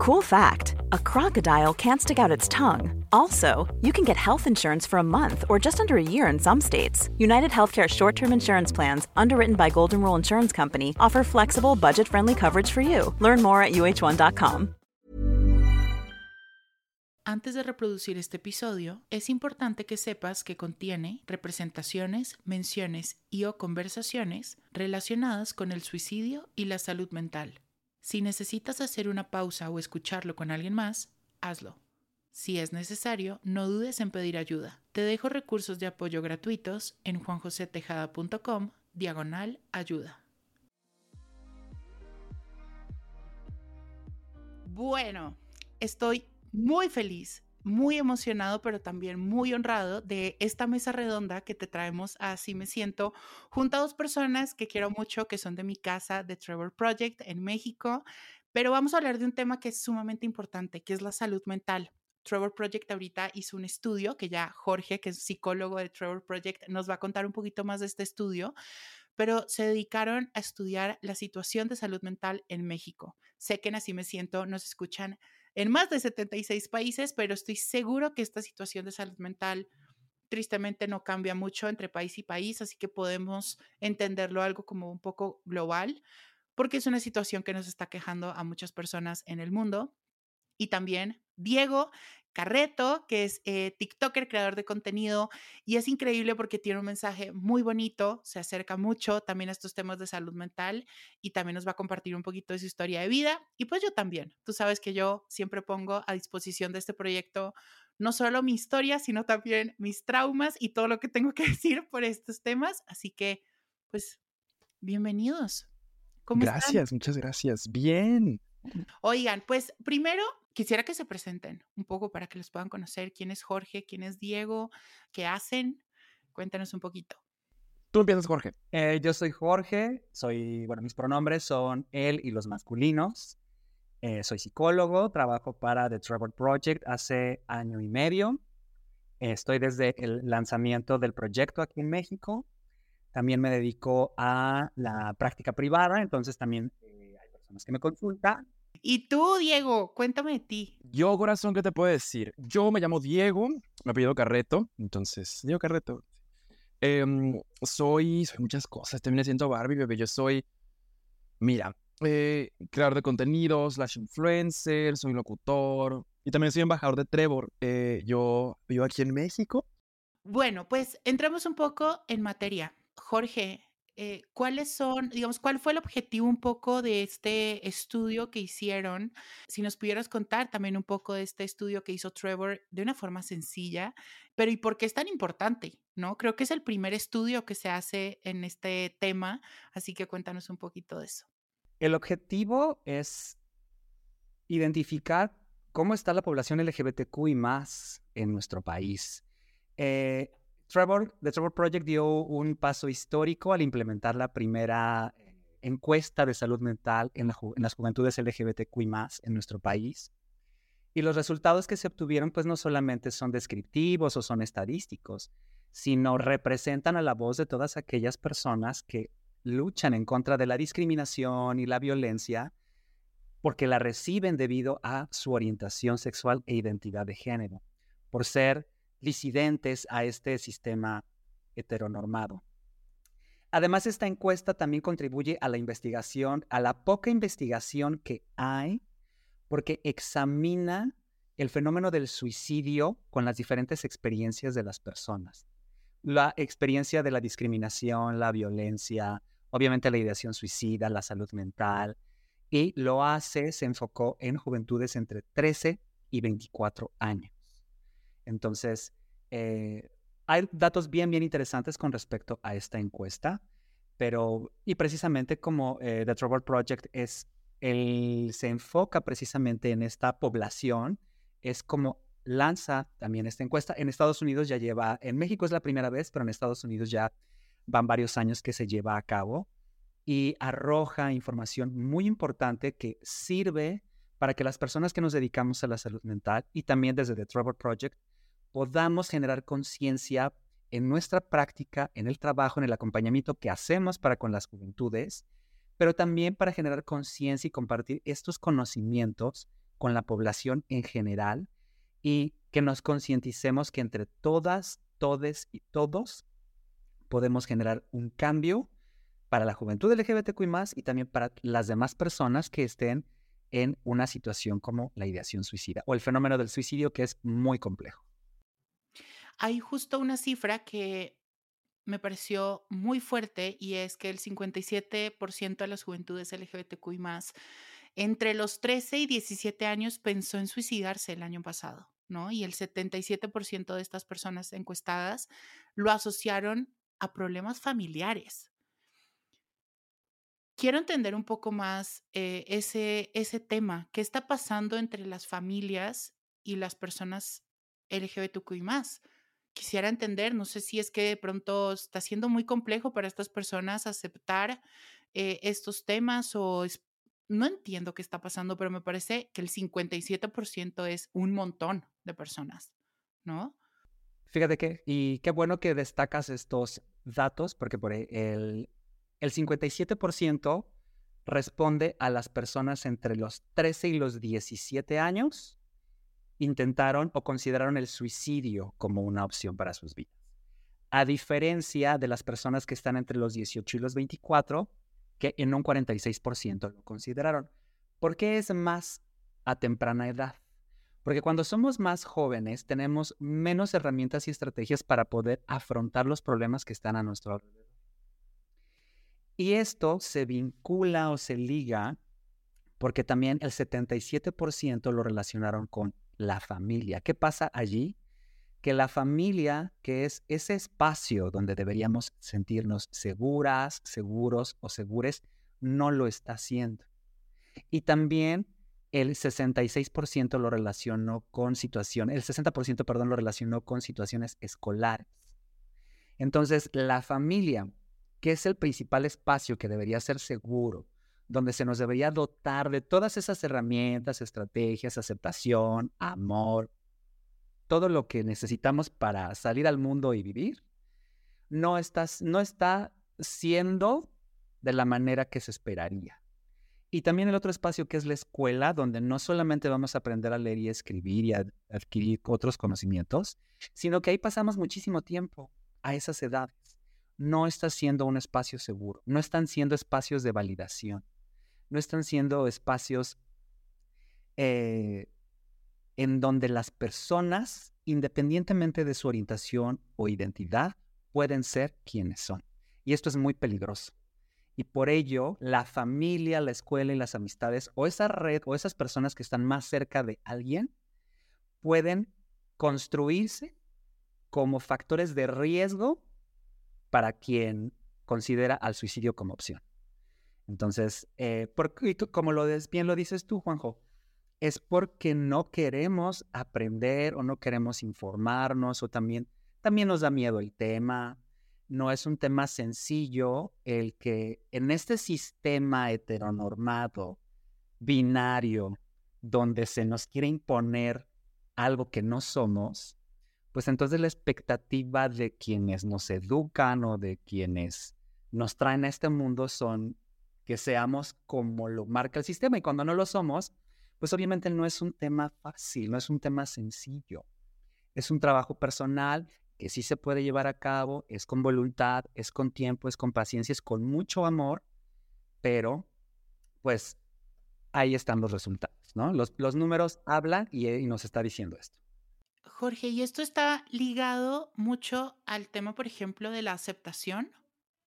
Cool fact a crocodile can't stick out its tongue. Also, you can get health insurance for a month or just under a year in some states. United Healthcare short term insurance plans, underwritten by Golden Rule Insurance Company, offer flexible, budget friendly coverage for you. Learn more at uh1.com. Antes de reproducir este episodio, es importante que sepas que contiene representaciones, menciones y o conversaciones relacionadas con el suicidio y la salud mental. Si necesitas hacer una pausa o escucharlo con alguien más, hazlo. Si es necesario, no dudes en pedir ayuda. Te dejo recursos de apoyo gratuitos en juanjosetejada.com diagonal ayuda. Bueno, estoy muy feliz muy emocionado, pero también muy honrado de esta mesa redonda que te traemos Así Me Siento, junto a dos personas que quiero mucho, que son de mi casa, de Trevor Project en México. Pero vamos a hablar de un tema que es sumamente importante, que es la salud mental. Trevor Project ahorita hizo un estudio que ya Jorge, que es psicólogo de Trevor Project, nos va a contar un poquito más de este estudio, pero se dedicaron a estudiar la situación de salud mental en México. Sé que en Así Me Siento nos escuchan en más de 76 países, pero estoy seguro que esta situación de salud mental tristemente no cambia mucho entre país y país, así que podemos entenderlo algo como un poco global, porque es una situación que nos está quejando a muchas personas en el mundo. Y también Diego, Carreto, que es eh, TikToker, creador de contenido, y es increíble porque tiene un mensaje muy bonito, se acerca mucho también a estos temas de salud mental y también nos va a compartir un poquito de su historia de vida. Y pues yo también, tú sabes que yo siempre pongo a disposición de este proyecto no solo mi historia, sino también mis traumas y todo lo que tengo que decir por estos temas. Así que, pues, bienvenidos. ¿Cómo gracias, muchas gracias. Bien. Oigan, pues primero quisiera que se presenten un poco para que los puedan conocer. ¿Quién es Jorge? ¿Quién es Diego? ¿Qué hacen? Cuéntanos un poquito. Tú empiezas, Jorge. Eh, yo soy Jorge, soy, bueno, mis pronombres son él y los masculinos. Eh, soy psicólogo, trabajo para The Trevor Project hace año y medio. estoy desde el lanzamiento del proyecto aquí en México. También me dedico a la práctica privada, entonces también eh, hay personas que me consultan y tú, Diego, cuéntame de ti. Yo, corazón, ¿qué te puedo decir? Yo me llamo Diego, me apellido Carreto, entonces, Diego Carreto. Em, soy, soy muchas cosas, también siento Barbie, bebé. Yo soy, mira, eh, creador de contenidos, slash influencer, soy locutor y también soy embajador de Trevor. Eh, yo vivo aquí en México. Bueno, pues entremos un poco en materia. Jorge, eh, ¿cuáles son, digamos, cuál fue el objetivo un poco de este estudio que hicieron? Si nos pudieras contar también un poco de este estudio que hizo Trevor de una forma sencilla, pero ¿y por qué es tan importante? ¿No? Creo que es el primer estudio que se hace en este tema, así que cuéntanos un poquito de eso. El objetivo es identificar cómo está la población LGBTQI más en nuestro país. Eh, Trevor, The Trevor Project dio un paso histórico al implementar la primera eh, encuesta de salud mental en, las juventudes LGBTQI en nuestro país. Y los resultados que se obtuvieron pues no solamente son descriptivos o son estadísticos, sino representan a la voz de todas aquellas personas que luchan en contra de la discriminación y la violencia porque la reciben debido a su orientación sexual e identidad de género, por ser disidentes a este sistema heteronormado. Además, esta encuesta también contribuye a la investigación, a la poca investigación que hay, porque examina el fenómeno del suicidio con las diferentes experiencias de las personas. La experiencia de la discriminación, la violencia, obviamente la ideación suicida, la salud mental, y lo hace, se enfocó en juventudes entre 13 y 24 años. Entonces, eh, hay datos bien, bien interesantes con respecto a esta encuesta, pero, y precisamente como eh, The Trevor Project es, el, se enfoca precisamente en esta población, es como lanza también esta encuesta. En Estados Unidos ya lleva, en México es la primera vez, pero en Estados Unidos ya van varios años que se lleva a cabo y arroja información muy importante que sirve para que las personas que nos dedicamos a la salud mental y también desde The Trevor Project podamos generar conciencia en nuestra práctica, en el trabajo, en el acompañamiento que hacemos para con las juventudes, pero también para generar conciencia y compartir estos conocimientos con la población en general y que nos concienticemos que entre todas, todes y todos podemos generar un cambio para la juventud LGBTQI y también para las demás personas que estén en una situación como la ideación suicida o el fenómeno del suicidio que es muy complejo. Hay justo una cifra que me pareció muy fuerte y es que el 57% de las juventudes LGBTQI entre los 13 y 17 años pensó en suicidarse el año pasado, ¿no? Y el 77% de estas personas encuestadas lo asociaron a problemas familiares. Quiero entender un poco más eh, ese, ese tema, qué está pasando entre las familias y las personas LGBTQI quisiera entender, no sé si es que de pronto está siendo muy complejo para estas personas aceptar eh, estos temas o no entiendo qué está pasando, pero me parece que el 57% es un montón de personas, ¿no? Fíjate que, y qué bueno que destacas estos datos, porque por el, el 57% responde a las personas entre los 13 y los 17 años intentaron o consideraron el suicidio como una opción para sus vidas. A diferencia de las personas que están entre los 18 y los 24, que en un 46% lo consideraron. ¿Por qué es más a temprana edad? Porque cuando somos más jóvenes tenemos menos herramientas y estrategias para poder afrontar los problemas que están a nuestro alrededor. Y esto se vincula o se liga porque también el 77% lo relacionaron con la familia. ¿Qué pasa allí? Que la familia, que es ese espacio donde deberíamos sentirnos seguras, seguros o segures, no lo está haciendo. Y también el 66% lo relacionó con situaciones, el 60%, perdón, lo relacionó con situaciones escolares. Entonces, la familia, que es el principal espacio que debería ser seguro, donde se nos debería dotar de todas esas herramientas, estrategias, aceptación, amor, todo lo que necesitamos para salir al mundo y vivir, no, está siendo de la manera que se esperaría. Y también el otro espacio que es la escuela, donde no solamente vamos a aprender a leer y escribir y a adquirir otros conocimientos, sino que ahí pasamos muchísimo tiempo a esas edades. No está siendo un espacio seguro, no están siendo espacios de validación no están siendo espacios eh, en donde las personas, independientemente de su orientación o identidad, pueden ser quienes son. Y esto es muy peligroso. Y por ello, la familia, la escuela y las amistades, o esa red, o esas personas que están más cerca de alguien, pueden construirse como factores de riesgo para quien considera al suicidio como opción. Entonces, eh, como lo bien lo dices tú, Juanjo, es porque no queremos aprender o no queremos informarnos o también, también nos da miedo el tema. No es un tema sencillo el que en este sistema heteronormado, binario, donde se nos quiere imponer algo que no somos, pues entonces la expectativa de quienes nos educan o de quienes nos traen a este mundo son que seamos como lo marca el sistema. Y cuando no lo somos, pues obviamente no es un tema fácil, no es un tema sencillo. Es un trabajo personal que sí se puede llevar a cabo, es con voluntad, es con tiempo, es con paciencia, es con mucho amor, pero pues ahí están los resultados, ¿no? Los, los números hablan y, y nos está diciendo esto. Jorge, y esto está ligado mucho al tema, por ejemplo, de la aceptación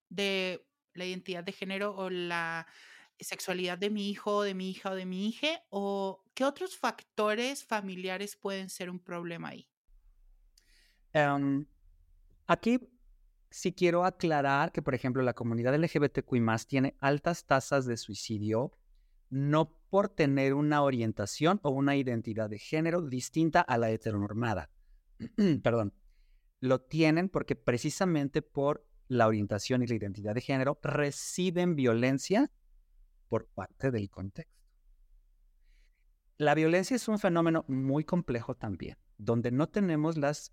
de la identidad de género o la sexualidad de mi hijo, de mi hija o de mi hija? ¿O qué otros factores familiares pueden ser un problema ahí? Em, aquí sí quiero aclarar que, por ejemplo, la comunidad LGBTQI tiene altas tasas de suicidio, no por tener una orientación o una identidad de género distinta a la heteronormada. Perdón. Lo tienen porque precisamente por la orientación y la identidad de género reciben violencia por parte del contexto. La violencia es un fenómeno muy complejo también, donde no tenemos las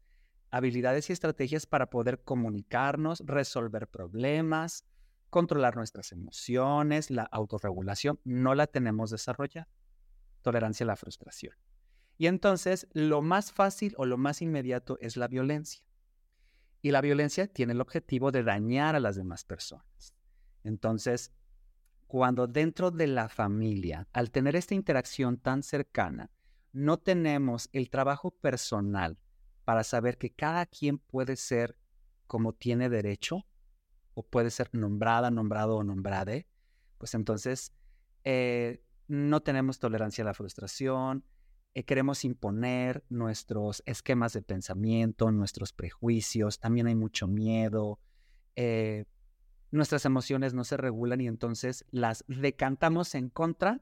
habilidades y estrategias para poder comunicarnos, resolver problemas, controlar nuestras emociones, la autorregulación, no la tenemos desarrollada. tolerancia a la frustración. Y entonces lo más fácil o lo más inmediato es la violencia. Y la violencia tiene el objetivo de dañar a las demás personas. Entonces, cuando dentro de la familia, al tener esta interacción tan cercana, no tenemos el trabajo personal para saber que cada quien puede ser como tiene derecho, o puede ser nombrada, nombrado o nombrade, pues entonces eh, no tenemos tolerancia a la frustración, eh, queremos imponer nuestros esquemas de pensamiento, nuestros prejuicios, también hay mucho miedo, eh, nuestras emociones no se regulan y entonces las decantamos en contra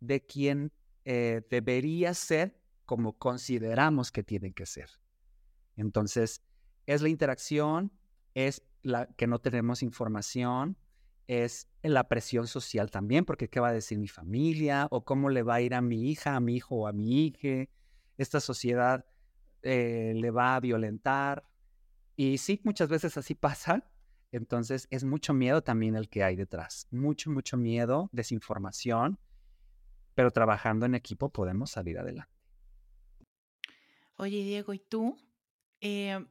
de quien debería ser como consideramos que tiene que ser. Entonces, es la interacción, es la que no tenemos información, es la presión social también, porque qué va a decir mi familia o cómo le va a ir a mi hija, a mi hijo o a mi hija. Esta sociedad eh, le va a violentar. Y sí, muchas veces así pasa. Entonces es mucho miedo también el que hay detrás. Mucho, mucho miedo, desinformación. Pero trabajando en equipo podemos salir adelante. Oye, Diego, ¿y tú? Eh,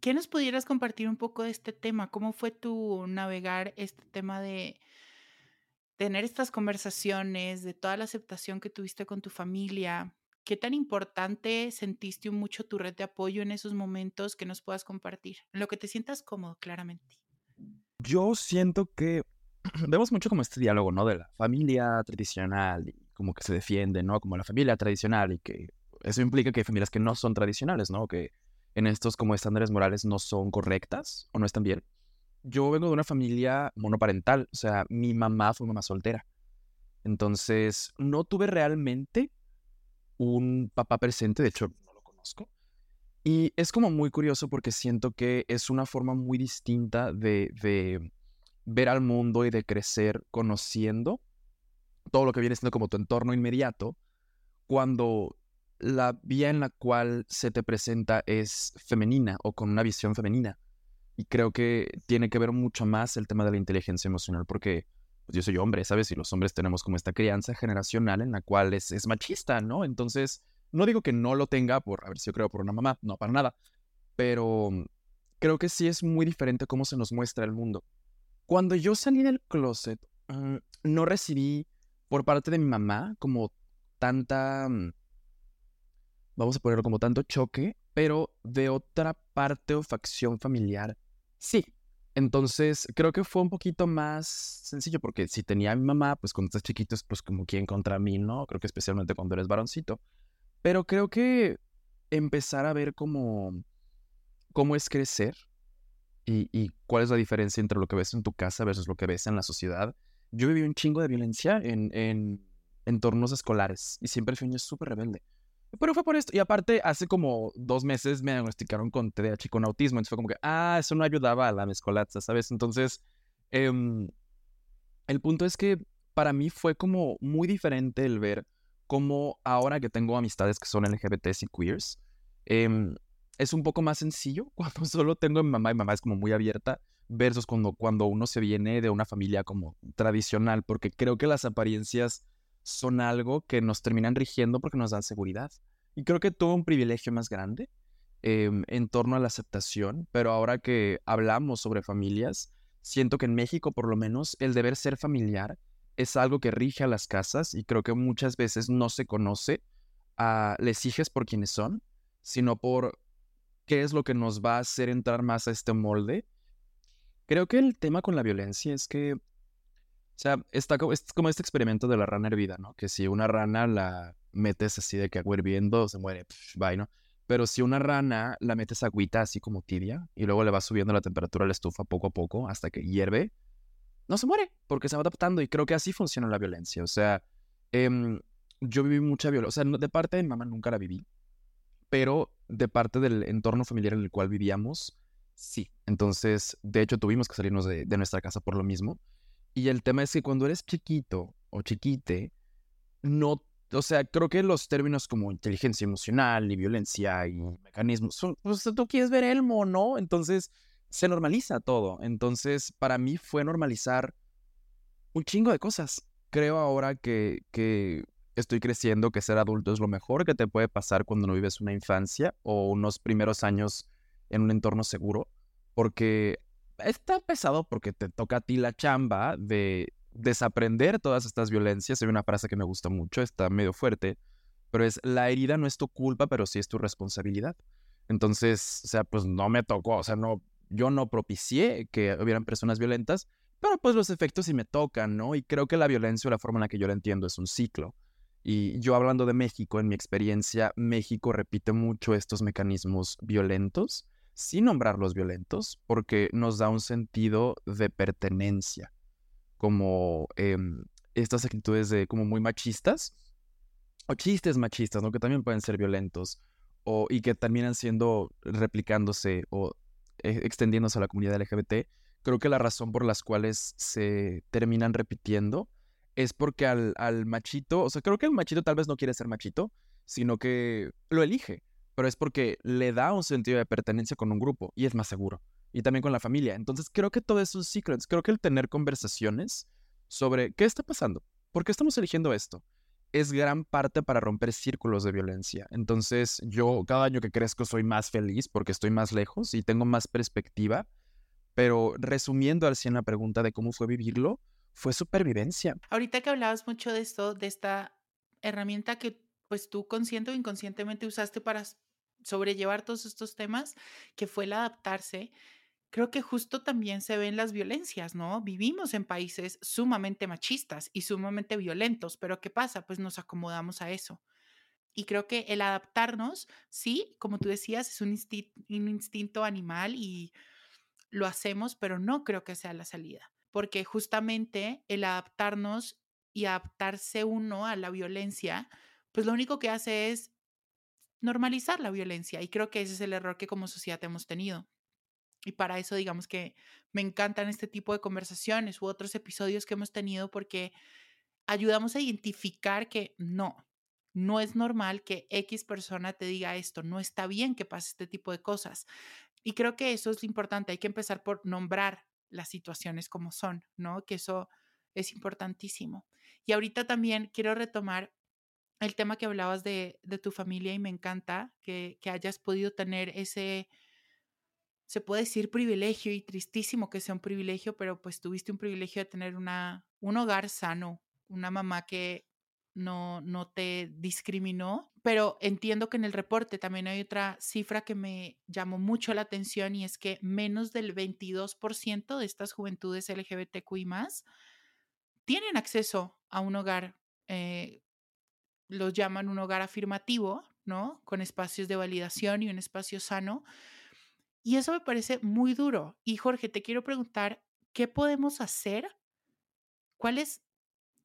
¿Qué nos pudieras compartir un poco de este tema? ¿Cómo fue tu navegar este tema de tener estas conversaciones, de toda la aceptación que tuviste con tu familia? ¿Qué tan importante sentiste mucho tu red de apoyo en esos momentos que nos puedas compartir? En lo que te sientas cómodo, claramente. Yo siento que vemos mucho como este diálogo, ¿no? De la familia tradicional y como que se defiende, ¿no? Como la familia tradicional y que eso implica que hay familias que no son tradicionales, ¿no? Que en estos como estándares morales no son correctas o no están bien. Yo vengo de una familia monoparental, o sea, mi mamá fue mamá soltera. Entonces, no tuve realmente un papá presente, de hecho, no lo conozco. Y es como muy curioso porque siento que es una forma muy distinta de, de ver al mundo y de crecer conociendo todo lo que viene siendo como tu entorno inmediato, cuando la vía en la cual se te presenta es femenina o con una visión femenina. Y creo que tiene que ver mucho más el tema de la inteligencia emocional, porque pues, yo soy hombre, ¿sabes? Y los hombres tenemos como esta crianza generacional en la cual es, es machista, ¿no? Entonces, no digo que no lo tenga por haber sido creado por una mamá, no, para nada. Pero creo que sí es muy diferente cómo se nos muestra el mundo. Cuando yo salí del closet, mm, no recibí por parte de mi mamá como tanta mm, vamos a ponerlo como tanto choque, pero de otra parte o facción familiar, sí. Entonces, creo que fue un poquito más sencillo porque si tenía a mi mamá, pues cuando estás chiquito es pues como quien contra mí, ¿no? Creo que especialmente cuando eres varoncito. Pero creo que empezar a ver cómo, cómo es crecer y, y, cuál es la diferencia entre lo que ves en tu casa versus lo que ves en la sociedad. Yo viví un chingo de violencia en, en entornos escolares y siempre fui un súper rebelde. Pero fue por esto. Y aparte, hace como dos meses me diagnosticaron con TDAH con autismo. Entonces fue como que, ah, eso no ayudaba a la mezcolanza, ¿sabes? Entonces, em, el punto es que para mí fue como muy diferente el ver cómo ahora que tengo amistades que son LGBTs y queers, em, es un poco más sencillo cuando solo tengo a mi mamá y mamá es como muy abierta versus cuando, cuando uno se viene de una familia como tradicional, porque creo que las apariencias son algo que nos terminan rigiendo porque nos dan seguridad. Y creo que tuve un privilegio más grande em, en torno a la aceptación, pero ahora que hablamos sobre familias, siento que en México por lo menos el deber ser familiar es algo que rige a las casas y creo que muchas veces no se conoce a les hijes por quienes son, sino por qué es lo que nos va a hacer entrar más a este molde. Creo que el tema con la violencia es que o sea, está como, es como este experimento de la rana hervida, ¿no? Que si una rana la metes así de que agua hirviendo, se muere, bye, ¿no? Pero si una rana la metes agüita así como tibia y luego le va subiendo la temperatura a la estufa poco a poco hasta que hierve, no se muere porque se va adaptando y creo que así funciona la violencia. O sea, em, yo viví mucha violencia, o sea, de parte de mi mamá nunca la viví, pero de parte del entorno familiar en el cual vivíamos, sí. Entonces, de hecho, tuvimos que salirnos de, de nuestra casa por lo mismo. Y el tema es que cuando eres chiquito o chiquite, no, o sea, creo que los términos como inteligencia emocional y violencia y mecanismos son, pues tú quieres ver el mono, entonces se normaliza todo. Entonces, para mí fue normalizar un chingo de cosas. Creo ahora que, que estoy creciendo que ser adulto es lo mejor que te puede pasar cuando no vives una infancia o unos primeros años en un entorno seguro, porque está pesado porque te toca a ti la chamba de desaprender todas estas violencias. Hay una frase que me gusta mucho, está medio fuerte, pero es la herida no es tu culpa, pero sí es tu responsabilidad. Entonces, o sea, pues no me tocó, o sea, no, yo no propicié que hubieran personas violentas, pero pues los efectos sí me tocan, ¿no? Y creo que la violencia o la forma en la que yo la entiendo es un ciclo. Y yo hablando de México, en mi experiencia, México repite mucho estos mecanismos violentos, sin nombrarlos violentos, porque nos da un sentido de pertenencia, como em, estas actitudes de como muy machistas, o chistes machistas, ¿no? Que también pueden ser violentos, o, y que terminan siendo, replicándose o e, extendiéndose a la comunidad LGBT, creo que la razón por las cuales se terminan repitiendo es porque al, al machito, o sea, creo que el machito tal vez no quiere ser machito, sino que lo elige, pero es porque le da un sentido de pertenencia con un grupo y es más seguro. Y también con la familia. Entonces creo que todo es un ciclo. creo que el tener conversaciones sobre qué está pasando, por qué estamos eligiendo esto, es gran parte para romper círculos de violencia. Entonces yo cada año que crezco soy más feliz porque estoy más lejos y tengo más perspectiva. Pero resumiendo al 100 la pregunta de cómo fue vivirlo, fue supervivencia. Ahorita que hablabas mucho de esto, de esta herramienta que pues tú consciente o inconscientemente usaste para sobrellevar todos estos temas, que fue el adaptarse, creo que justo también se ven las violencias, ¿no? Vivimos en países sumamente machistas y sumamente violentos, pero ¿qué pasa? Pues nos acomodamos a eso. Y creo que el adaptarnos, sí, como tú decías, es un, un instinto animal y lo hacemos, pero no creo que sea la salida porque justamente el adaptarnos y adaptarse uno a la violencia, pues lo único que hace es normalizar la violencia y creo que ese es el error que como sociedad hemos tenido. Y para eso digamos que me encantan este tipo de conversaciones u otros episodios que hemos tenido porque ayudamos a identificar que no, no es normal que X persona te diga esto, no está bien que pase este tipo de cosas. Y creo que eso es lo importante, hay que empezar por nombrar las situaciones como son, ¿no? Que eso es importantísimo. Y ahorita también quiero retomar el tema que hablabas de, tu familia y me encanta que, hayas podido tener ese, se puede decir privilegio y tristísimo que sea un privilegio, pero pues tuviste un privilegio de tener una, un hogar sano, una mamá que no, no te discriminó, pero entiendo que en el reporte también hay otra cifra que me llamó mucho la atención y es que menos del 22% de estas juventudes LGBTQI tienen acceso a un hogar, eh, los llaman un hogar afirmativo, ¿no? Con espacios de validación y un espacio sano. Y eso me parece muy duro. Y Jorge, te quiero preguntar, ¿qué podemos hacer? ¿Cuál es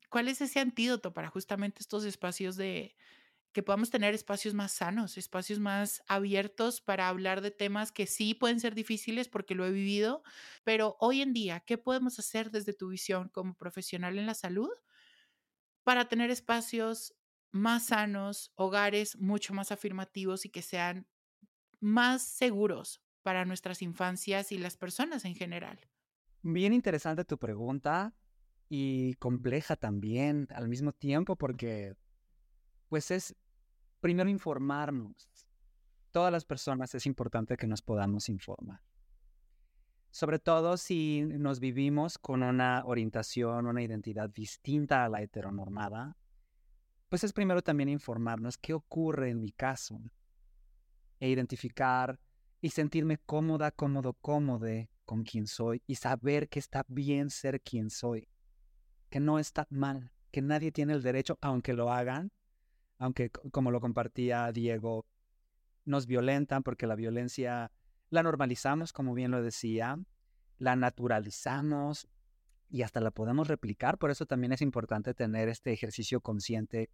¿Cuál es ese antídoto para justamente estos espacios de que podamos tener espacios más sanos, espacios más abiertos para hablar de temas que sí pueden ser difíciles porque lo he vivido, pero hoy en día, ¿qué podemos hacer desde tu visión como profesional en la salud para tener espacios más sanos, hogares mucho más afirmativos y que sean más seguros para nuestras infancias y las personas en general? Bien interesante tu pregunta y compleja también al mismo tiempo porque pues es primero informarnos. Todas las personas es importante que nos podamos informar. Sobre todo si nos vivimos con una orientación, una identidad distinta a la heteronormada, pues es primero también informarnos qué ocurre en mi caso e identificar y sentirme cómoda, cómodo, cómode con quien soy y saber que está bien ser quien soy que no está mal, que nadie tiene el derecho, aunque lo hagan, aunque como lo compartía Diego, nos violentan porque la violencia la normalizamos, como bien lo decía, la naturalizamos y hasta la podemos replicar. Por eso también es importante tener este ejercicio consciente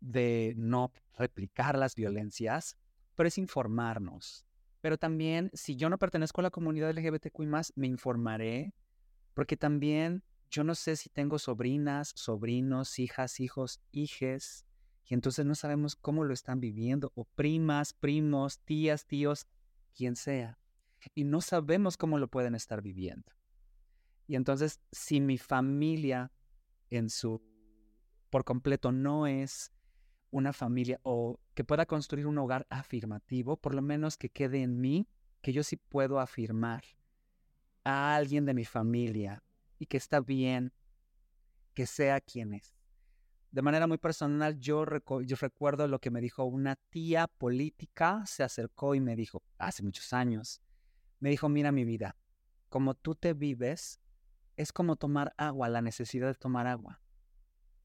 de no replicar las violencias, pero es informarnos. Pero también, si yo no pertenezco a la comunidad LGBTQI, me informaré, porque también yo no sé si tengo sobrinas, sobrinos, hijas, hijos, hijes, y entonces no sabemos cómo lo están viviendo, o primas, primos, tías, tíos, quien sea, y no sabemos cómo lo pueden estar viviendo. Y entonces, si mi familia en su por completo no es una familia o que pueda construir un hogar afirmativo, por lo menos que quede en mí, que yo sí puedo afirmar a alguien de mi familia y que está bien que sea quien es. De manera muy personal, yo, yo recuerdo lo que me dijo una tía política, se acercó y me dijo, hace muchos años, me dijo, mira mi vida, como tú te vives, es como tomar agua, la necesidad de tomar agua.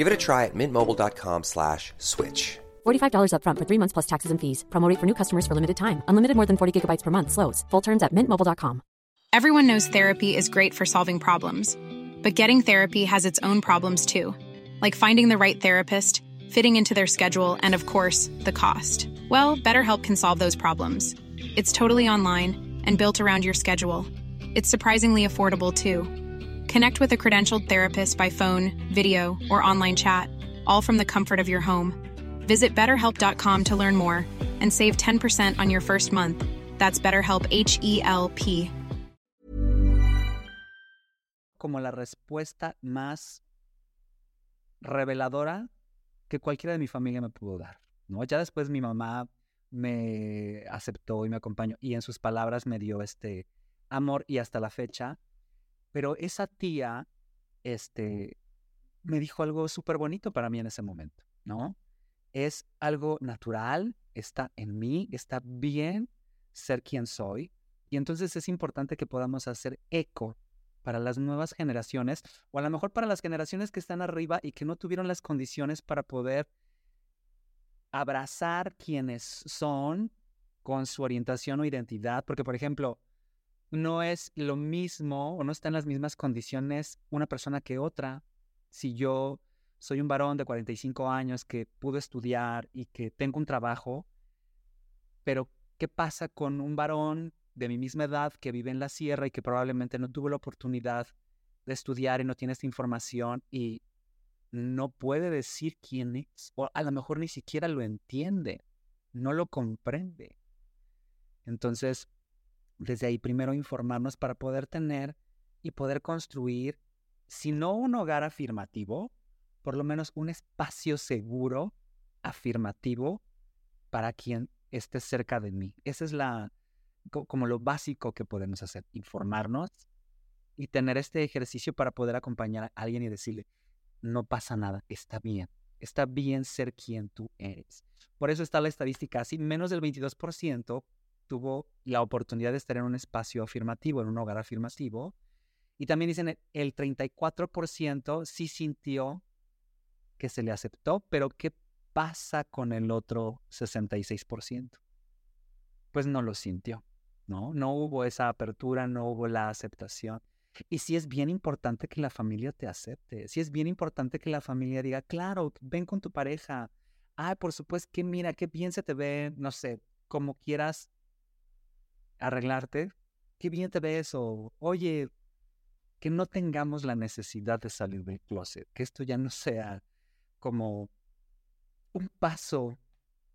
Give it a try at mintmobile.com slash switch. $45 upfront for three months plus taxes and fees. Promote for new customers for limited time. Unlimited more than 40 gigabytes per month. Slows. Full terms at mintmobile.com. Everyone knows therapy is great for solving problems. But getting therapy has its own problems too. Like finding the right therapist, fitting into their schedule, and of course, the cost. Well, BetterHelp can solve those problems. It's totally online and built around your schedule. It's surprisingly affordable too. Connect with a credentialed therapist by phone, video, or online chat, all from the comfort of your home. Visit betterhelp.com to learn more and save 10% on your first month. That's BetterHelp H E L P. Como la respuesta más reveladora que cualquiera de mi familia me pudo dar. ¿no? Ya después mi mamá me aceptó y me acompañó y en sus palabras me dio este amor y hasta la fecha. Pero esa tía, este, me dijo algo súper bonito para mí en ese momento, ¿no? Es algo natural, está en mí, está bien ser quien soy. Y entonces es importante que podamos hacer eco para las nuevas generaciones, o a lo mejor para las generaciones que están arriba y que no tuvieron las condiciones para poder abrazar quienes son con su orientación o identidad. Porque, por ejemplo, no es lo mismo o no está en las mismas condiciones una persona que otra. Si yo soy un varón de 45 años que pudo estudiar y que tengo un trabajo, pero ¿qué pasa con un varón de mi misma edad que vive en la sierra y que probablemente no tuvo la oportunidad de estudiar y no tiene esta información y no puede decir quién es? O a lo mejor ni siquiera lo entiende, no lo comprende. Entonces, desde ahí primero informarnos para poder tener y poder construir, si no un hogar afirmativo, por lo menos un espacio seguro, afirmativo, para quien esté cerca de mí. Ese es la, como lo básico que podemos hacer, informarnos y tener este ejercicio para poder acompañar a alguien y decirle, no pasa nada, está bien, está bien ser quien tú eres. Por eso está la estadística así, menos del 22% tuvo la oportunidad de estar en un espacio afirmativo, en un hogar afirmativo. Y también dicen el 34% sí sintió que se le aceptó, pero ¿qué pasa con el otro 66%? Pues no lo sintió, ¿no? No hubo esa apertura, no hubo la aceptación. Y sí es bien importante que la familia te acepte, sí es bien importante que la familia diga, claro, ven con tu pareja, ay, por supuesto, que mira, qué bien se te ve, no sé, como quieras arreglarte, qué bien te ves o, oye, que no tengamos la necesidad de salir del closet, que esto ya no sea como un paso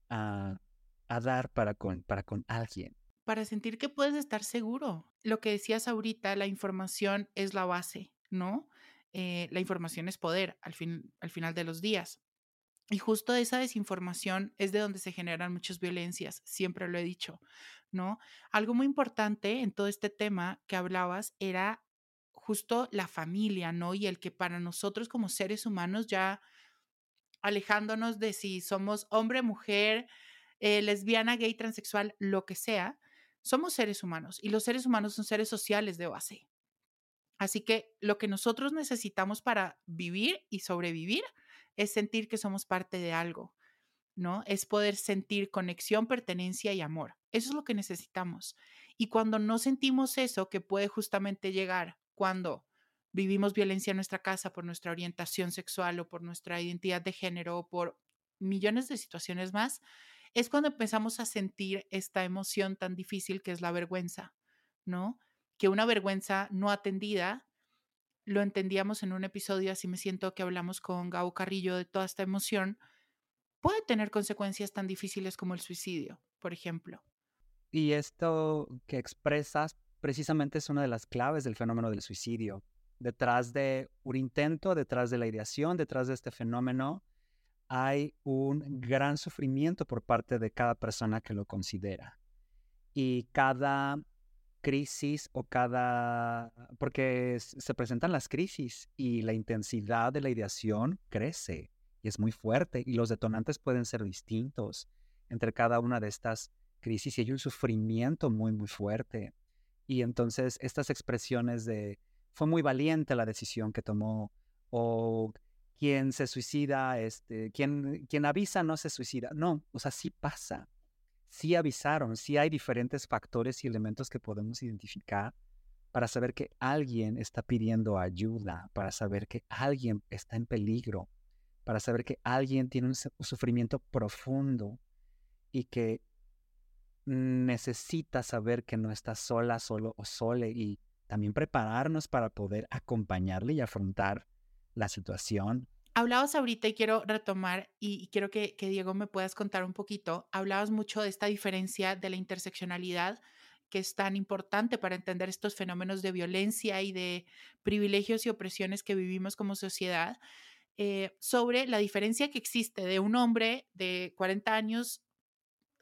a, a dar para con, para con alguien. Para sentir que puedes estar seguro. Lo que decías ahorita, la información es la base, ¿no? Eh, la información es poder al, fin, al final de los días. Y justo esa desinformación es de donde se generan muchas violencias, siempre lo he dicho, ¿no? Algo muy importante en todo este tema que hablabas era justo la familia, ¿no? Y el que para nosotros como seres humanos ya alejándonos de si somos hombre, mujer, eh, lesbiana, gay, transexual, lo que sea, somos seres humanos y los seres humanos son seres sociales de base. Así que lo que nosotros necesitamos para vivir y sobrevivir es sentir que somos parte de algo, ¿no? Es poder sentir conexión, pertenencia y amor. Eso es lo que necesitamos. Y cuando no sentimos eso, que puede justamente llegar cuando vivimos violencia en nuestra casa por nuestra orientación sexual o por nuestra identidad de género o por millones de situaciones más, es cuando empezamos a sentir esta emoción tan difícil que es la vergüenza, ¿no? Que una vergüenza no atendida, lo entendíamos en un episodio, así me siento que hablamos con Gabo Carrillo de toda esta emoción, puede tener consecuencias tan difíciles como el suicidio, por ejemplo. Y esto que expresas precisamente es una de las claves del fenómeno del suicidio. Detrás de un intento, detrás de la ideación, detrás de este fenómeno, hay un gran sufrimiento por parte de cada persona que lo considera. Y cada crisis o cada... porque se presentan las crisis y la intensidad de la ideación crece y es muy fuerte y los detonantes pueden ser distintos entre cada una de estas crisis y hay un sufrimiento muy, muy fuerte. Y entonces estas expresiones de fue muy valiente la decisión que tomó o quien se suicida, este, quien, quien avisa no se suicida. No, o sea, sí pasa. Sí avisaron, sí hay diferentes factores y elementos que podemos identificar para saber que alguien está pidiendo ayuda, para saber que alguien está en peligro, para saber que alguien tiene un sufrimiento profundo y que necesita saber que no está sola, solo o sole y también prepararnos para poder acompañarle y afrontar la situación. Hablabas ahorita y quiero retomar y, quiero que, Diego me puedas contar un poquito. Hablabas mucho de esta diferencia de la interseccionalidad que es tan importante para entender estos fenómenos de violencia y de privilegios y opresiones que vivimos como sociedad, eh, sobre la diferencia que existe de un hombre de 40 años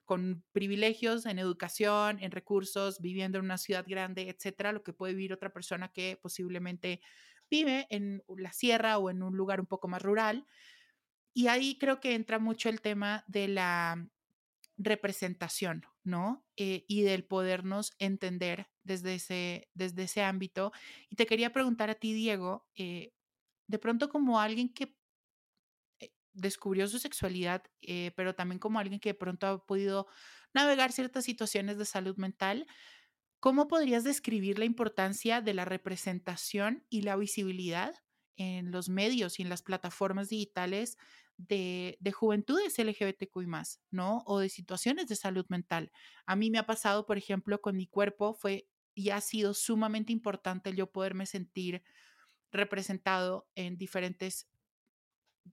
con privilegios en educación, en recursos, viviendo en una ciudad grande, etcétera, lo que puede vivir otra persona que posiblemente vive en la sierra o en un lugar un poco más rural. Y ahí creo que entra mucho el tema de la representación, ¿no? Eh, y del podernos entender desde ese, desde ese ámbito. Y te quería preguntar a ti, Diego, eh, de pronto como alguien que eh, descubrió su sexualidad, pero también como alguien que de pronto ha podido navegar ciertas situaciones de salud mental, ¿Cómo podrías describir la importancia de la representación y la visibilidad en los medios y en las plataformas digitales de, juventudes LGBTQI, ¿no? O de situaciones de salud mental. A mí me ha pasado, por ejemplo, con mi cuerpo, fue y ha sido sumamente importante yo poderme sentir representado en diferentes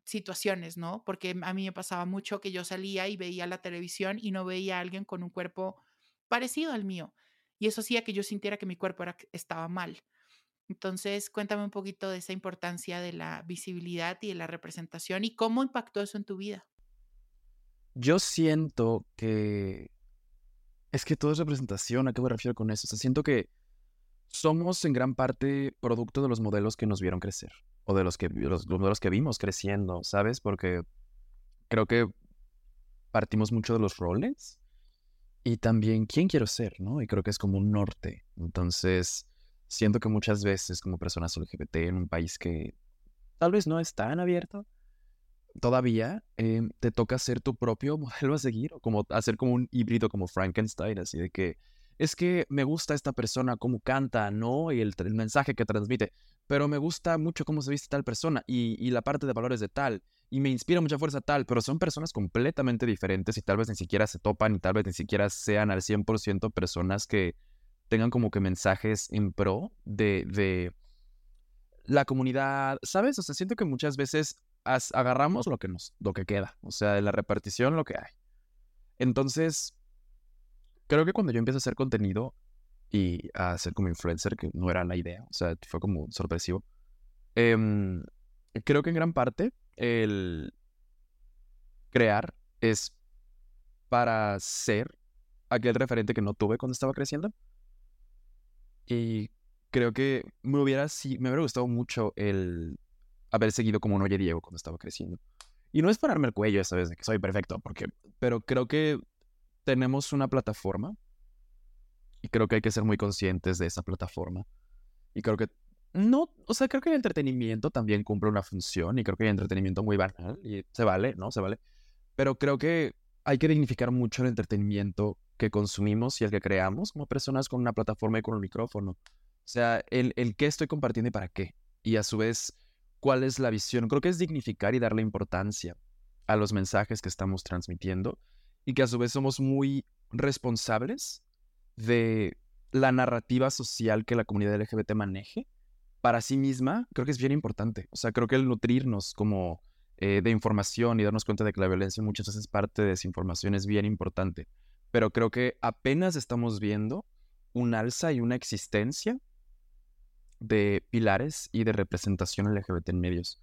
situaciones, ¿no? Porque a mí me pasaba mucho que yo salía y veía la televisión y no veía a alguien con un cuerpo parecido al mío. Y eso hacía que yo sintiera que mi cuerpo era, estaba mal. Entonces, cuéntame un poquito de esa importancia de la visibilidad y de la representación y cómo impactó eso en tu vida. Yo siento que es que todo es representación. ¿A qué me refiero con eso? O sea, siento que somos en gran parte producto de los modelos que nos vieron crecer o de los, que, los modelos que vimos creciendo, ¿sabes? Porque creo que partimos mucho de los roles y también quién quiero ser, ¿no? Y creo que es como un norte. Entonces, siento que muchas veces como personas LGBT en un país que tal vez no es tan abierto, todavía em, te toca ser tu propio modelo a seguir, o como hacer como un híbrido como Frankenstein, así de que es que me gusta esta persona, cómo canta, ¿no? Y el, mensaje que transmite, pero me gusta mucho cómo se viste tal persona y, y la parte de valores de tal y me inspira mucha fuerza tal, pero son personas completamente diferentes y tal vez ni siquiera se topan y tal vez ni siquiera sean al 100% personas que tengan como que mensajes en pro de, de la comunidad, ¿sabes? O sea, siento que muchas veces agarramos lo que nos, lo que queda, o sea, de la repartición lo que hay. Entonces, creo que cuando yo empiezo a hacer contenido y a ser como influencer, que no era la idea, o sea, fue como sorpresivo, em, creo que en gran parte el crear es para ser aquel referente que no tuve cuando estaba creciendo. Y creo que me hubiera, sí, me hubiera gustado mucho el haber seguido como un Oye Diego cuando estaba creciendo. Y no es pararme el cuello esa vez de que soy perfecto, porque, pero creo que tenemos una plataforma y creo que hay que ser muy conscientes de esa plataforma. Y creo que no, o sea, creo que el entretenimiento también cumple una función y creo que hay entretenimiento muy banal y se vale, ¿no? Se vale. Pero creo que hay que dignificar mucho el entretenimiento que consumimos y el que creamos como personas con una plataforma y con un micrófono. O sea, el, el qué estoy compartiendo y para qué. Y a su vez, cuál es la visión. Creo que es dignificar y darle importancia a los mensajes que estamos transmitiendo y que a su vez somos muy responsables de la narrativa social que la comunidad LGBT maneje para sí misma, creo que es bien importante. O sea, creo que el nutrirnos como eh, de información y darnos cuenta de que la violencia muchas veces es parte de desinformación es bien importante. Pero creo que apenas estamos viendo un alza y una existencia de pilares y de representación LGBT en medios.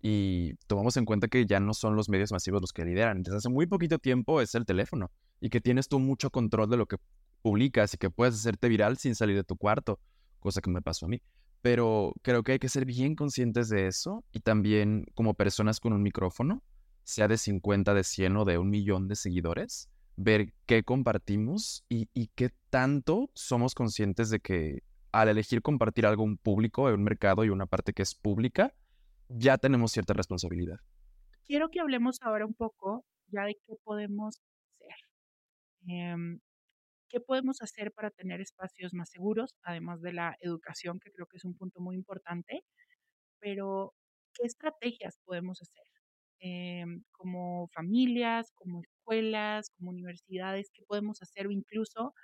Y tomamos en cuenta que ya no son los medios masivos los que lideran. Desde hace muy poquito tiempo es el teléfono y que tienes tú mucho control de lo que publicas y que puedes hacerte viral sin salir de tu cuarto, cosa que me pasó a mí. Pero creo que hay que ser bien conscientes de eso y también como personas con un micrófono, sea de 50, de 100 o de un millón de seguidores, ver qué compartimos y, qué tanto somos conscientes de que al elegir compartir algo un público, un mercado y una parte que es pública, ya tenemos cierta responsabilidad. Quiero que hablemos ahora un poco ya de qué podemos hacer. Em, ¿Qué podemos hacer para tener espacios más seguros, además de la educación, que creo que es un punto muy importante? Pero, ¿qué estrategias podemos hacer? Em, como familias, como escuelas, como universidades, ¿qué podemos hacer? O incluso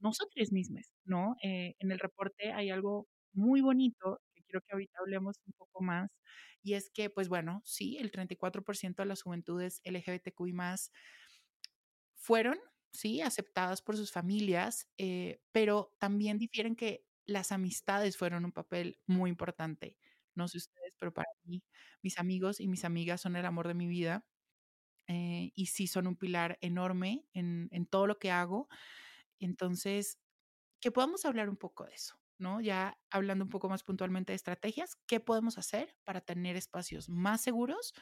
nosotros mismos, ¿no? Eh, en el reporte hay algo muy bonito que quiero que ahorita hablemos un poco más, y es que, pues bueno, sí, el 34% de las juventudes LGBTQI más fueron, sí, aceptadas por sus familias, eh, pero también difieren que las amistades fueron un papel muy importante. No sé ustedes, pero para mí, mis amigos y mis amigas son el amor de mi vida. Eh, y sí son un pilar enorme en, en todo lo que hago. Entonces, que podamos hablar un poco de eso, ¿no? Ya hablando un poco más puntualmente de estrategias, ¿qué podemos hacer para tener espacios más seguros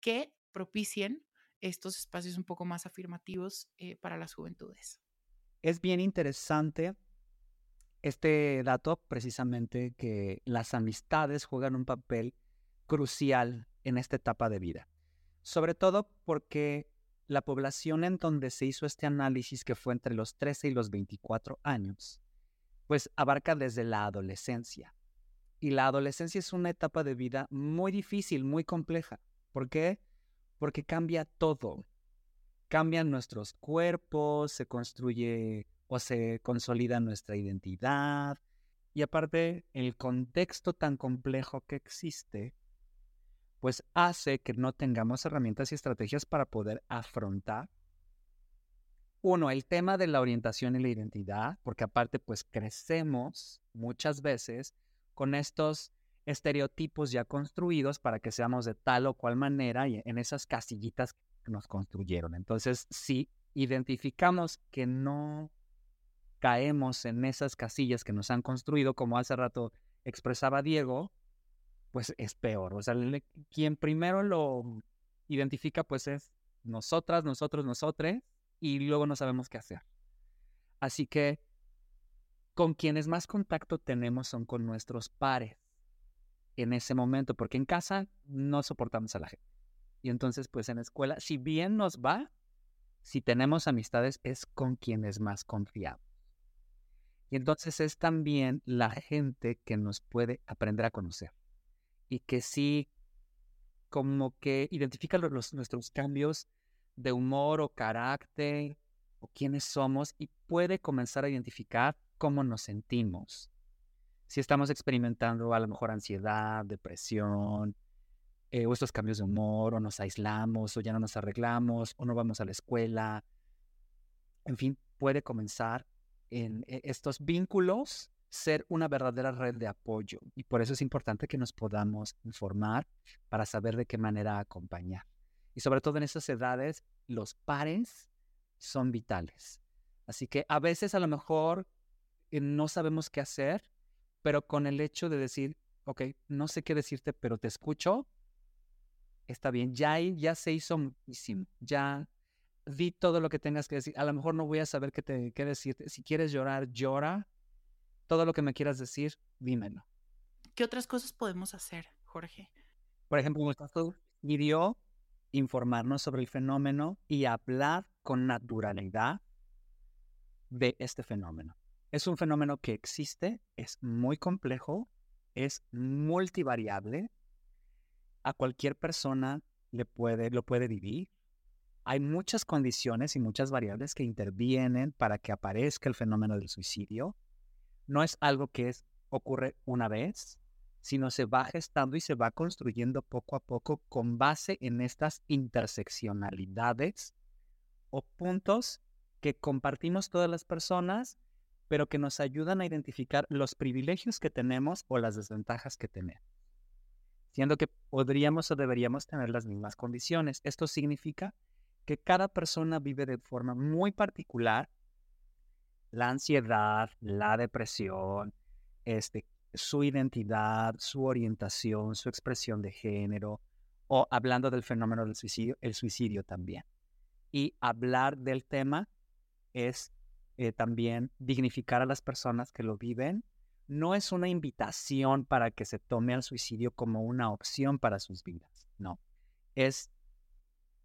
que propicien estos espacios un poco más afirmativos eh, para las juventudes? Es bien interesante este dato, precisamente, que las amistades juegan un papel crucial en esta etapa de vida. Sobre todo porque la población en donde se hizo este análisis, que fue entre los 13 y los 24 años, pues abarca desde la adolescencia. Y la adolescencia es una etapa de vida muy difícil, muy compleja. ¿Por qué? Porque cambia todo. Cambian nuestros cuerpos, se construye o se consolida nuestra identidad. Y aparte, el contexto tan complejo que existe pues hace que no tengamos herramientas y estrategias para poder afrontar, uno, el tema de la orientación y la identidad, porque aparte pues crecemos muchas veces con estos estereotipos ya construidos para que seamos de tal o cual manera y en esas casillitas que nos construyeron. Entonces, si identificamos que no caemos en esas casillas que nos han construido, como hace rato expresaba Diego, pues es peor. O sea, quien primero lo identifica, pues es nosotras, nosotros, nosotres, y luego no sabemos qué hacer. Así que con quienes más contacto tenemos son con nuestros pares en ese momento, porque en casa no soportamos a la gente. Y entonces, pues en la escuela, si bien nos va, si tenemos amistades, es con quienes más confiamos. Y entonces es también la gente que nos puede aprender a conocer y que sí como que identifica los, nuestros cambios de humor o carácter o quiénes somos y puede comenzar a identificar cómo nos sentimos. Si estamos experimentando a lo mejor ansiedad, depresión, eh, o estos cambios de humor, o nos aislamos, o ya no nos arreglamos, o no vamos a la escuela. En fin, puede comenzar en e, estos vínculos ser una verdadera red de apoyo y por eso es importante que nos podamos informar para saber de qué manera acompañar. Y sobre todo en esas edades, los pares son vitales. Así que a veces a lo mejor eh, no sabemos qué hacer, pero con el hecho de decir, ok, no sé qué decirte, pero te escucho, está bien, ya, ya se hizo muchísimo, ya di todo lo que tengas que decir. A lo mejor no voy a saber qué, te, qué decirte. Si quieres llorar, llora todo lo que me quieras decir, dímelo. ¿Qué otras cosas podemos hacer, Jorge? Por ejemplo, nuestro pidió informarnos sobre el fenómeno y hablar con naturalidad de este fenómeno. Es un fenómeno que existe, es muy complejo, es multivariable. A cualquier persona le puede, lo puede vivir. Hay muchas condiciones y muchas variables que intervienen para que aparezca el fenómeno del suicidio. No es algo que es, ocurre una vez, sino se va gestando y se va construyendo poco a poco con base en estas interseccionalidades o puntos que compartimos todas las personas, pero que nos ayudan a identificar los privilegios que tenemos o las desventajas que tenemos. Siendo que podríamos o deberíamos tener las mismas condiciones. Esto significa que cada persona vive de forma muy particular la ansiedad, la depresión, este, su identidad, su orientación, su expresión de género, o hablando del fenómeno del suicidio, el suicidio también. Y hablar del tema es eh, también dignificar a las personas que lo viven. No es una invitación para que se tome al suicidio como una opción para sus vidas, no. Es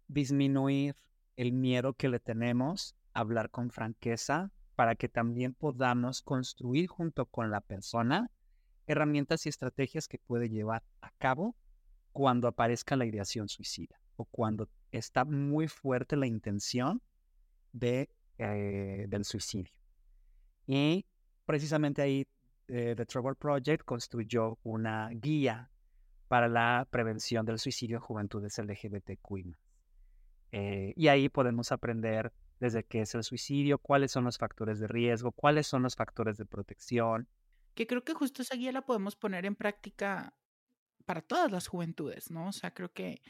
disminuir el miedo que le tenemos, hablar con franqueza, para que también podamos construir junto con la persona herramientas y estrategias que puede llevar a cabo cuando aparezca la ideación suicida o cuando está muy fuerte la intención de, eh, del suicidio. Y precisamente ahí eh, The Trevor Project construyó una guía para la prevención del suicidio en juventudes LGBTQI. Eh, y ahí podemos aprender desde qué es el suicidio, cuáles son los factores de riesgo, cuáles son los factores de protección, que creo que justo esa guía la podemos poner en práctica para todas las juventudes, ¿no? O sea, creo que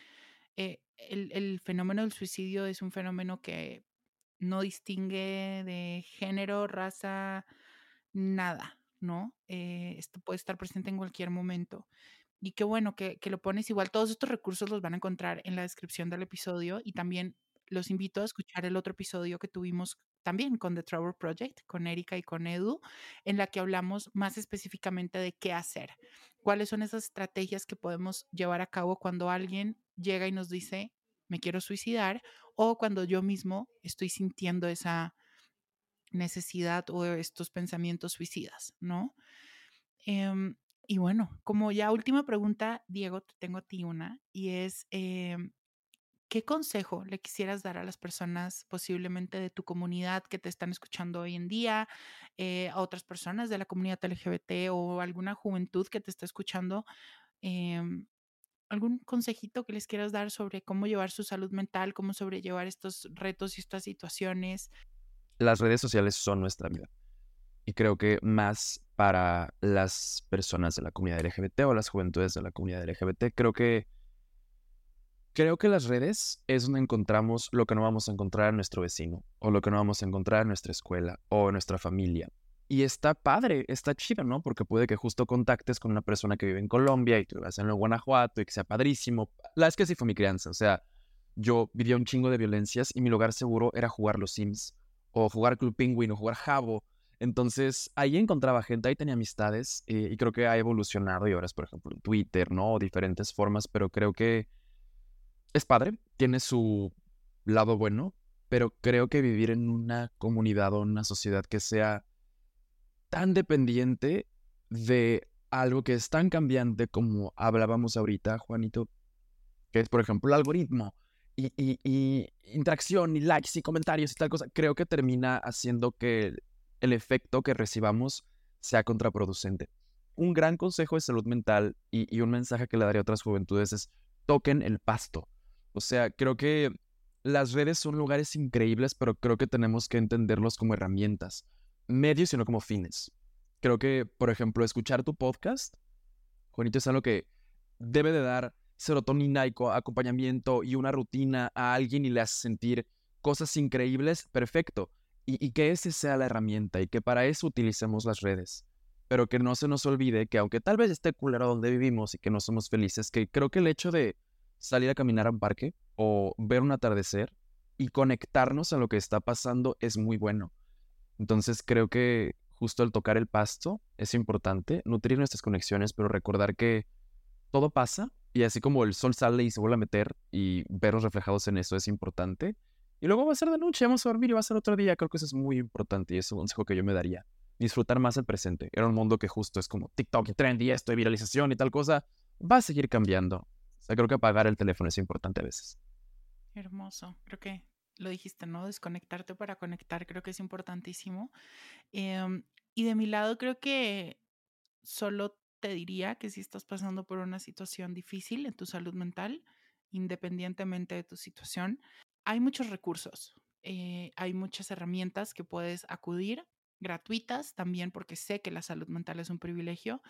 eh, el, fenómeno del suicidio es un fenómeno que no distingue de género, raza, nada, ¿no? Eh, esto puede estar presente en cualquier momento. Y qué bueno que, que, lo pones igual. Todos estos recursos los van a encontrar en la descripción del episodio y también los invito a escuchar el otro episodio que tuvimos también con The Trevor Project, con Erika y con Edu, en la que hablamos más específicamente de qué hacer, cuáles son esas estrategias que podemos llevar a cabo cuando alguien llega y nos dice, me quiero suicidar, o cuando yo mismo estoy sintiendo esa necesidad o estos pensamientos suicidas, ¿no? Em, y bueno, como ya última pregunta, Diego, te tengo a ti una, y es, em, ¿qué consejo le quisieras dar a las personas posiblemente de tu comunidad que te están escuchando hoy en día, eh, a otras personas de la comunidad LGBT o alguna juventud que te está escuchando? Em, ¿Algún consejito que les quieras dar sobre cómo llevar su salud mental, cómo sobrellevar estos retos y estas situaciones? Las redes sociales son nuestra vida. Y creo que más para las personas de la comunidad LGBT o las juventudes de la comunidad LGBT, creo que Creo que las redes es donde encontramos lo que no vamos a encontrar en nuestro vecino, o lo que no vamos a encontrar en nuestra escuela, o en nuestra familia. Y está padre, está chido, ¿no? Porque puede que justo contactes con una persona que vive en Colombia y tú vas en Guanajuato y que sea padrísimo. La es que sí fue mi crianza, o sea, yo vivía un chingo de violencias y mi lugar seguro era jugar los Sims, o jugar Club Penguin, o jugar Jabo. Entonces ahí encontraba gente, ahí tenía amistades eh, y creo que ha evolucionado y ahora es, por ejemplo, Twitter, ¿no? O diferentes formas, pero creo que es padre, tiene su lado bueno, pero creo que vivir en una comunidad o una sociedad que sea tan dependiente de algo que es tan cambiante como hablábamos ahorita, Juanito, que es, por ejemplo, el algoritmo y, interacción y likes y comentarios y tal cosa, creo que termina haciendo que el efecto que recibamos sea contraproducente. Un gran consejo de salud mental y, y un mensaje que le daría a otras juventudes es toquen el pasto. O sea, creo que las redes son lugares increíbles, pero creo que tenemos que entenderlos como herramientas, medios y no como fines. Creo que, por ejemplo, escuchar tu podcast, Juanito, es algo que debe de dar serotonina acompañamiento y una rutina a alguien y le hace sentir cosas increíbles, perfecto. Y, y que esa sea la herramienta y que para eso utilicemos las redes. Pero que no se nos olvide que aunque tal vez esté culero donde vivimos y que no somos felices, que creo que el hecho de salir a caminar a un parque o ver un atardecer y conectarnos a lo que está pasando es muy bueno. Entonces creo que justo el tocar el pasto es importante, nutrir nuestras conexiones, pero recordar que todo pasa y así como el sol sale y se vuelve a meter y vernos reflejados en eso es importante. Y luego va a ser de noche, vamos a dormir y va a ser otro día. Creo que eso es muy importante y es un consejo que yo me daría. Disfrutar más el presente. Era un mundo que justo es como TikTok y trend y esto y viralización y tal cosa. Va a seguir cambiando O sea, creo que apagar el teléfono es importante a veces. Hermoso. Creo que lo dijiste, ¿no? Desconectarte para conectar, creo que es importantísimo. Em, y de mi lado, creo que solo te diría que si estás pasando por una situación difícil en tu salud mental, independientemente de tu situación, hay muchos recursos, eh, hay muchas herramientas que puedes acudir, gratuitas también, porque sé que la salud mental es un privilegio,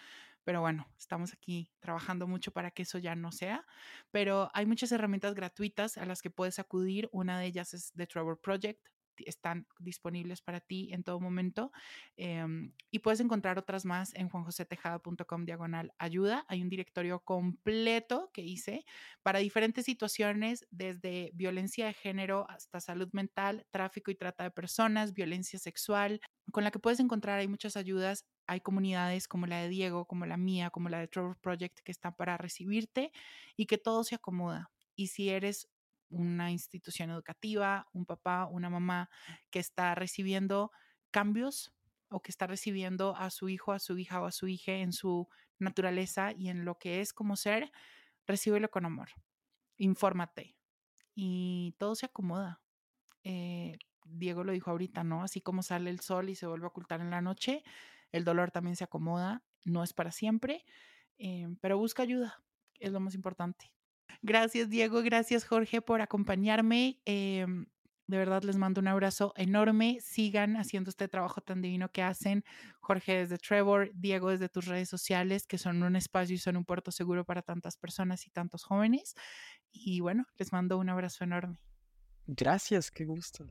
pero bueno, estamos aquí trabajando mucho para que eso ya no sea. Pero hay muchas herramientas gratuitas a las que puedes acudir. Una de ellas es The Trevor Project están disponibles para ti en todo momento. Em, y puedes encontrar otras más en juanjosetejada.com diagonal ayuda. Hay un directorio completo que hice para diferentes situaciones, desde violencia de género hasta salud mental, tráfico y trata de personas, violencia sexual, con la que puedes encontrar, hay muchas ayudas. Hay comunidades como la de Diego, como la mía, como la de Trevor Project que están para recibirte y que todo se acomoda. Y si eres una institución educativa, un papá, una mamá que está recibiendo cambios o que está recibiendo a su hijo, a su hija o a su hija en su naturaleza y en lo que es como ser, recíbelo con amor. Infórmate y todo se acomoda. Eh, Diego lo dijo ahorita, ¿no? Así como sale el sol y se vuelve a ocultar en la noche, el dolor también se acomoda, no es para siempre, eh, pero busca ayuda, es lo más importante. Gracias, Diego. Gracias, Jorge, por acompañarme. Em, de verdad les mando un abrazo enorme. Sigan haciendo este trabajo tan divino que hacen. Jorge desde Trevor, Diego desde tus redes sociales, que son un espacio y son un puerto seguro para tantas personas y tantos jóvenes. Y bueno, les mando un abrazo enorme. Gracias, qué gusto.